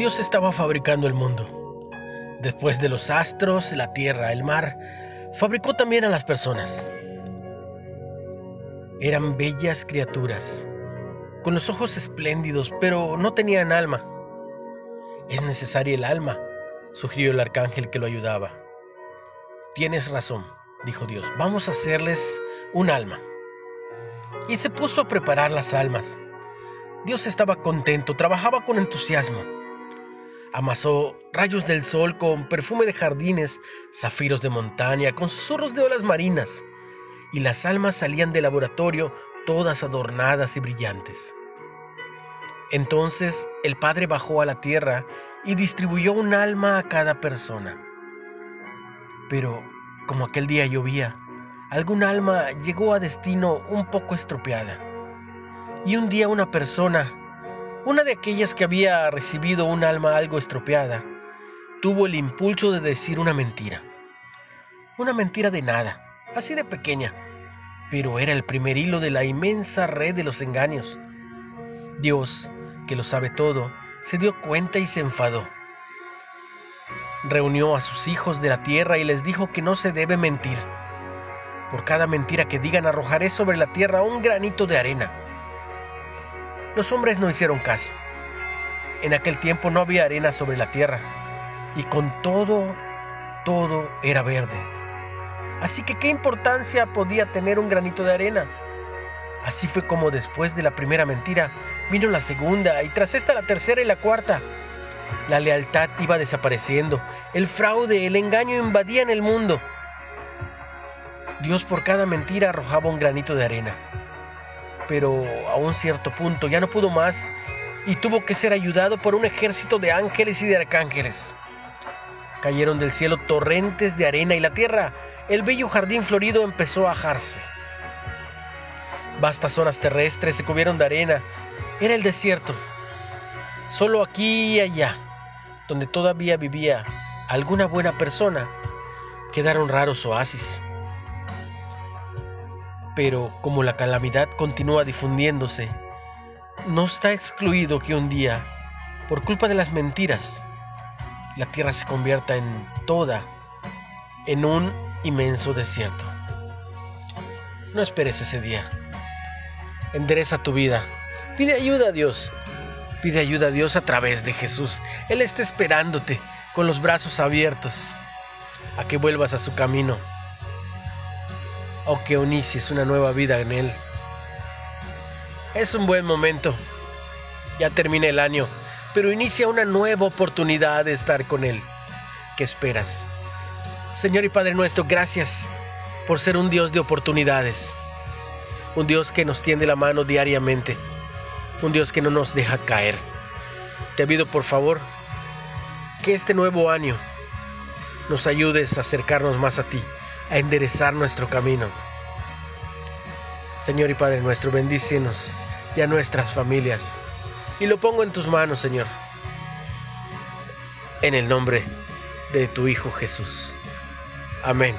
Dios estaba fabricando el mundo. Después de los astros, la tierra, el mar, fabricó también a las personas. Eran bellas criaturas, con los ojos espléndidos, pero no tenían alma. Es necesaria el alma, sugirió el arcángel que lo ayudaba. Tienes razón, dijo Dios, vamos a hacerles un alma. Y se puso a preparar las almas. Dios estaba contento, trabajaba con entusiasmo. Amasó rayos del sol con perfume de jardines, zafiros de montaña, con susurros de olas marinas, y las almas salían del laboratorio todas adornadas y brillantes. Entonces el Padre bajó a la tierra y distribuyó un alma a cada persona. Pero, como aquel día llovía, algún alma llegó a destino un poco estropeada. Y un día una persona, una de aquellas que había recibido un alma algo estropeada, tuvo el impulso de decir una mentira. Una mentira de nada, así de pequeña, pero era el primer hilo de la inmensa red de los engaños. Dios, que lo sabe todo, se dio cuenta y se enfadó reunió a sus hijos de la tierra y les dijo que no se debe mentir. Por cada mentira que digan arrojaré sobre la tierra un granito de arena. Los hombres no hicieron caso. En aquel tiempo no había arena sobre la tierra y con todo, todo era verde. Así que qué importancia podía tener un granito de arena. Así fue como después de la primera mentira vino la segunda y tras esta la tercera y la cuarta. La lealtad iba desapareciendo, el fraude, el engaño invadían el mundo. Dios por cada mentira arrojaba un granito de arena. Pero a un cierto punto ya no pudo más y tuvo que ser ayudado por un ejército de ángeles y de arcángeles. Cayeron del cielo torrentes de arena y la tierra, el bello jardín florido empezó a ajarse. Vastas zonas terrestres se cubrieron de arena. Era el desierto. Solo aquí y allá, donde todavía vivía alguna buena persona, quedaron raros oasis. Pero como la calamidad continúa difundiéndose, no está excluido que un día, por culpa de las mentiras, la tierra se convierta en toda, en un inmenso desierto. No esperes ese día. Endereza tu vida. Pide ayuda a Dios Pide ayuda a Dios a través de Jesús. Él está esperándote con los brazos abiertos a que vuelvas a su camino o que inicies una nueva vida en Él. Es un buen momento. Ya termina el año, pero inicia una nueva oportunidad de estar con Él. ¿Qué esperas? Señor y Padre nuestro, gracias por ser un Dios de oportunidades. Un Dios que nos tiende la mano diariamente un Dios que no nos deja caer. Te pido por favor que este nuevo año nos ayudes a acercarnos más a ti, a enderezar nuestro camino. Señor y Padre nuestro, bendícenos y a nuestras familias. Y lo pongo en tus manos, Señor. En el nombre de tu Hijo Jesús. Amén.